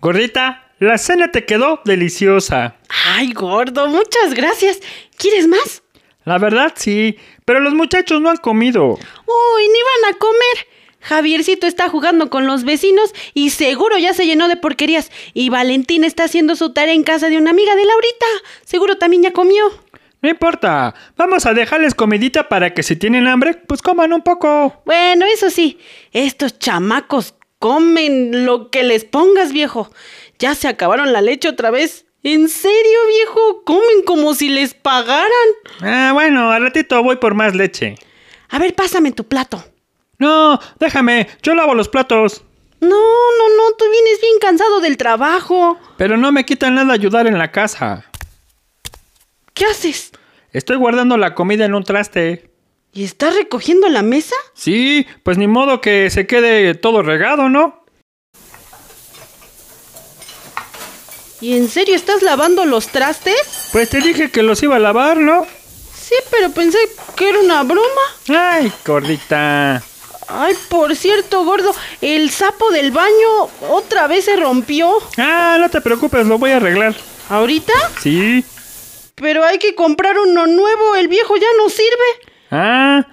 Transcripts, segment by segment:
Gordita, la cena te quedó deliciosa. Ay, gordo, muchas gracias. ¿Quieres más? La verdad sí, pero los muchachos no han comido. Uy, ni van a comer. Javiercito está jugando con los vecinos y seguro ya se llenó de porquerías. Y Valentín está haciendo su tarea en casa de una amiga de Laurita. Seguro también ya comió. No importa, vamos a dejarles comidita para que si tienen hambre, pues coman un poco. Bueno, eso sí, estos chamacos comen lo que les pongas, viejo. Ya se acabaron la leche otra vez. ¿En serio, viejo? Comen como si les pagaran. Ah, bueno, al ratito voy por más leche. A ver, pásame tu plato. No, déjame, yo lavo los platos. No, no, no, tú vienes bien cansado del trabajo. Pero no me quita nada ayudar en la casa. ¿Qué haces? Estoy guardando la comida en un traste. ¿Y estás recogiendo la mesa? Sí, pues ni modo que se quede todo regado, ¿no? ¿Y en serio estás lavando los trastes? Pues te dije que los iba a lavar, ¿no? Sí, pero pensé que era una broma. Ay, gordita. Ay, por cierto, gordo, el sapo del baño otra vez se rompió. Ah, no te preocupes, lo voy a arreglar. ¿Ahorita? Sí. Pero hay que comprar uno nuevo, el viejo ya no sirve. Ah,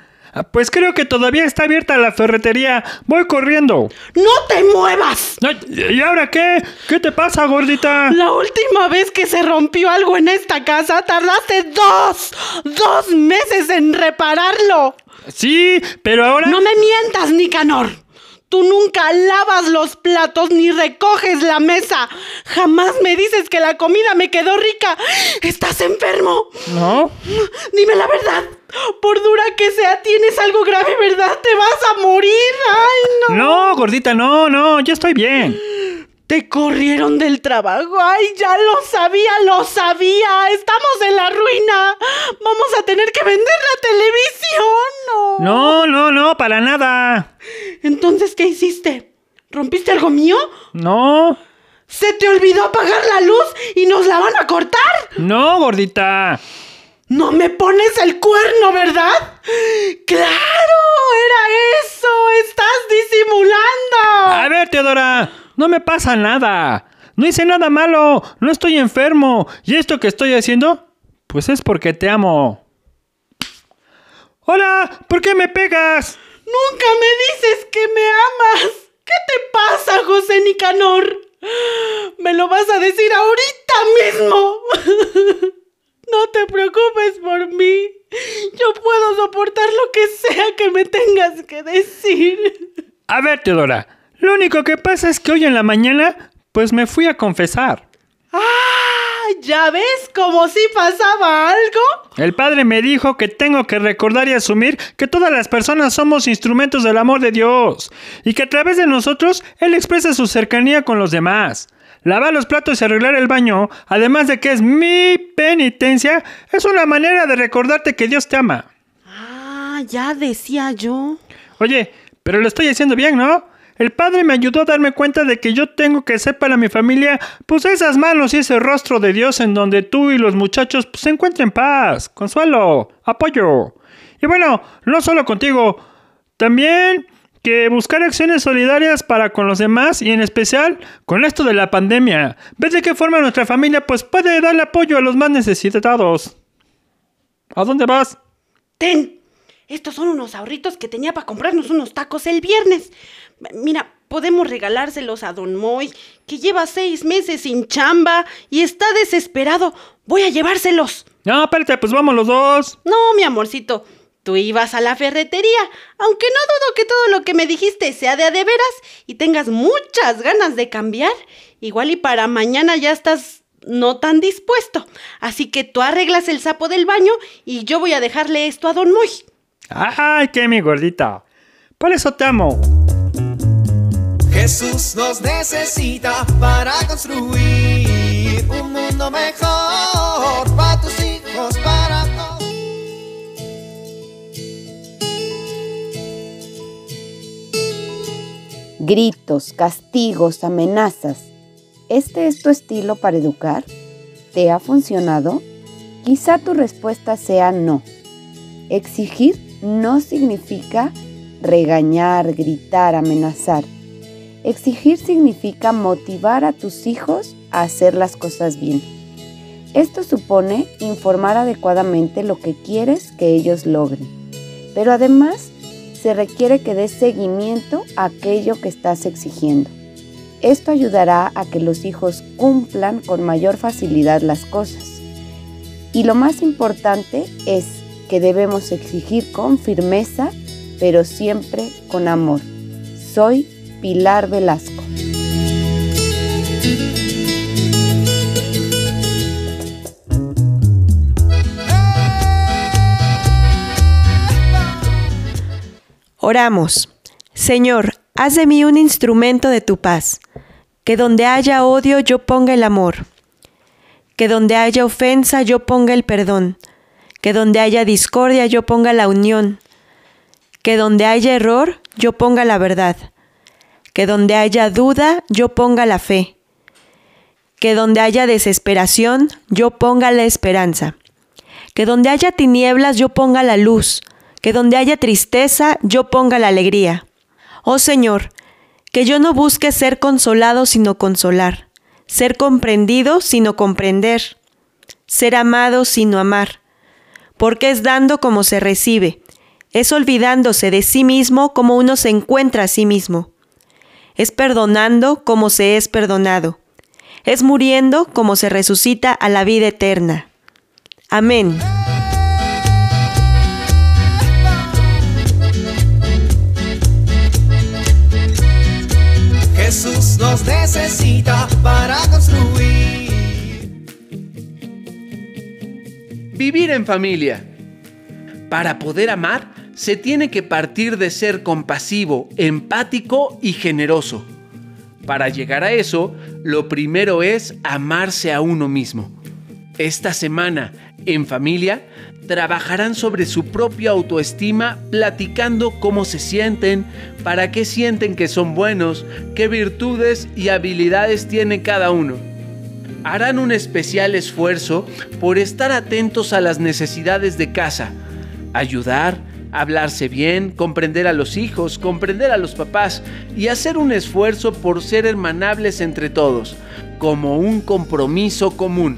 pues creo que todavía está abierta la ferretería. Voy corriendo. ¡No te muevas! ¿Y ahora qué? ¿Qué te pasa, gordita? La última vez que se rompió algo en esta casa, tardaste dos, dos meses en repararlo. Sí, pero ahora... No me mientas, Nicanor. Tú nunca lavas los platos ni recoges la mesa. Jamás me dices que la comida me quedó rica. ¿Estás enfermo? No. Dime la verdad. Por dura que sea, tienes algo grave, ¿verdad? Te vas a morir. Ay, no. No, gordita, no, no, yo estoy bien. Te corrieron del trabajo. Ay, ya lo sabía, lo sabía. Estamos en la ruina. Vamos a tener que vender la televisión. No. No, no, no, para nada. Entonces, ¿qué hiciste? ¿Rompiste algo mío? No, ¿Se te olvidó apagar la luz y nos la van a cortar? no, gordita. No me pones el cuerno, ¿verdad? ¡Claro! ¡Era eso! ¡Estás disimulando! A ver, Teodora, no me pasa nada. No hice nada malo, no estoy enfermo. ¿Y esto que estoy haciendo? Pues es porque te amo. Hola, ¿por qué me pegas? Nunca me dices que me amas. ¿Qué te pasa, José Nicanor? Me lo vas a decir ahorita mismo. No te preocupes por mí. Yo puedo soportar lo que sea que me tengas que decir. A ver, Teodora, lo único que pasa es que hoy en la mañana, pues me fui a confesar. ¡Ah! ¿Ya ves como si pasaba algo? El padre me dijo que tengo que recordar y asumir que todas las personas somos instrumentos del amor de Dios y que a través de nosotros Él expresa su cercanía con los demás. Lavar los platos y arreglar el baño, además de que es mi penitencia, es una manera de recordarte que Dios te ama. Ah, ya decía yo. Oye, pero lo estoy haciendo bien, ¿no? El padre me ayudó a darme cuenta de que yo tengo que ser para mi familia, pues esas manos y ese rostro de Dios en donde tú y los muchachos pues, se encuentren paz, consuelo, apoyo. Y bueno, no solo contigo, también que buscar acciones solidarias para con los demás y en especial con esto de la pandemia. ¿Ves de qué forma nuestra familia pues puede darle apoyo a los más necesitados? ¿A dónde vas? Ten, Estos son unos ahorritos que tenía para comprarnos unos tacos el viernes. Mira, podemos regalárselos a Don Moy, que lleva seis meses sin chamba y está desesperado. Voy a llevárselos. No, espérate, pues vamos los dos. No, mi amorcito. Tú ibas a la ferretería, aunque no dudo que todo lo que me dijiste sea de a de veras y tengas muchas ganas de cambiar. Igual y para mañana ya estás no tan dispuesto. Así que tú arreglas el sapo del baño y yo voy a dejarle esto a Don Moy. Ay, qué mi gordita. Por eso te amo. Jesús nos necesita para construir un mundo mejor para tus hijos, Gritos, castigos, amenazas. ¿Este es tu estilo para educar? ¿Te ha funcionado? Quizá tu respuesta sea no. Exigir no significa regañar, gritar, amenazar. Exigir significa motivar a tus hijos a hacer las cosas bien. Esto supone informar adecuadamente lo que quieres que ellos logren, pero además se requiere que des seguimiento a aquello que estás exigiendo. Esto ayudará a que los hijos cumplan con mayor facilidad las cosas. Y lo más importante es que debemos exigir con firmeza, pero siempre con amor. Soy Pilar Velasco. Oramos. Señor, haz de mí un instrumento de tu paz. Que donde haya odio yo ponga el amor. Que donde haya ofensa yo ponga el perdón. Que donde haya discordia yo ponga la unión. Que donde haya error yo ponga la verdad. Que donde haya duda yo ponga la fe. Que donde haya desesperación yo ponga la esperanza. Que donde haya tinieblas yo ponga la luz que donde haya tristeza yo ponga la alegría. Oh Señor, que yo no busque ser consolado sino consolar, ser comprendido sino comprender, ser amado sino amar, porque es dando como se recibe, es olvidándose de sí mismo como uno se encuentra a sí mismo, es perdonando como se es perdonado, es muriendo como se resucita a la vida eterna. Amén. Necesita para construir. Vivir en familia. Para poder amar, se tiene que partir de ser compasivo, empático y generoso. Para llegar a eso, lo primero es amarse a uno mismo. Esta semana, en familia, trabajarán sobre su propia autoestima platicando cómo se sienten, para qué sienten que son buenos, qué virtudes y habilidades tiene cada uno. Harán un especial esfuerzo por estar atentos a las necesidades de casa, ayudar, hablarse bien, comprender a los hijos, comprender a los papás y hacer un esfuerzo por ser hermanables entre todos, como un compromiso común.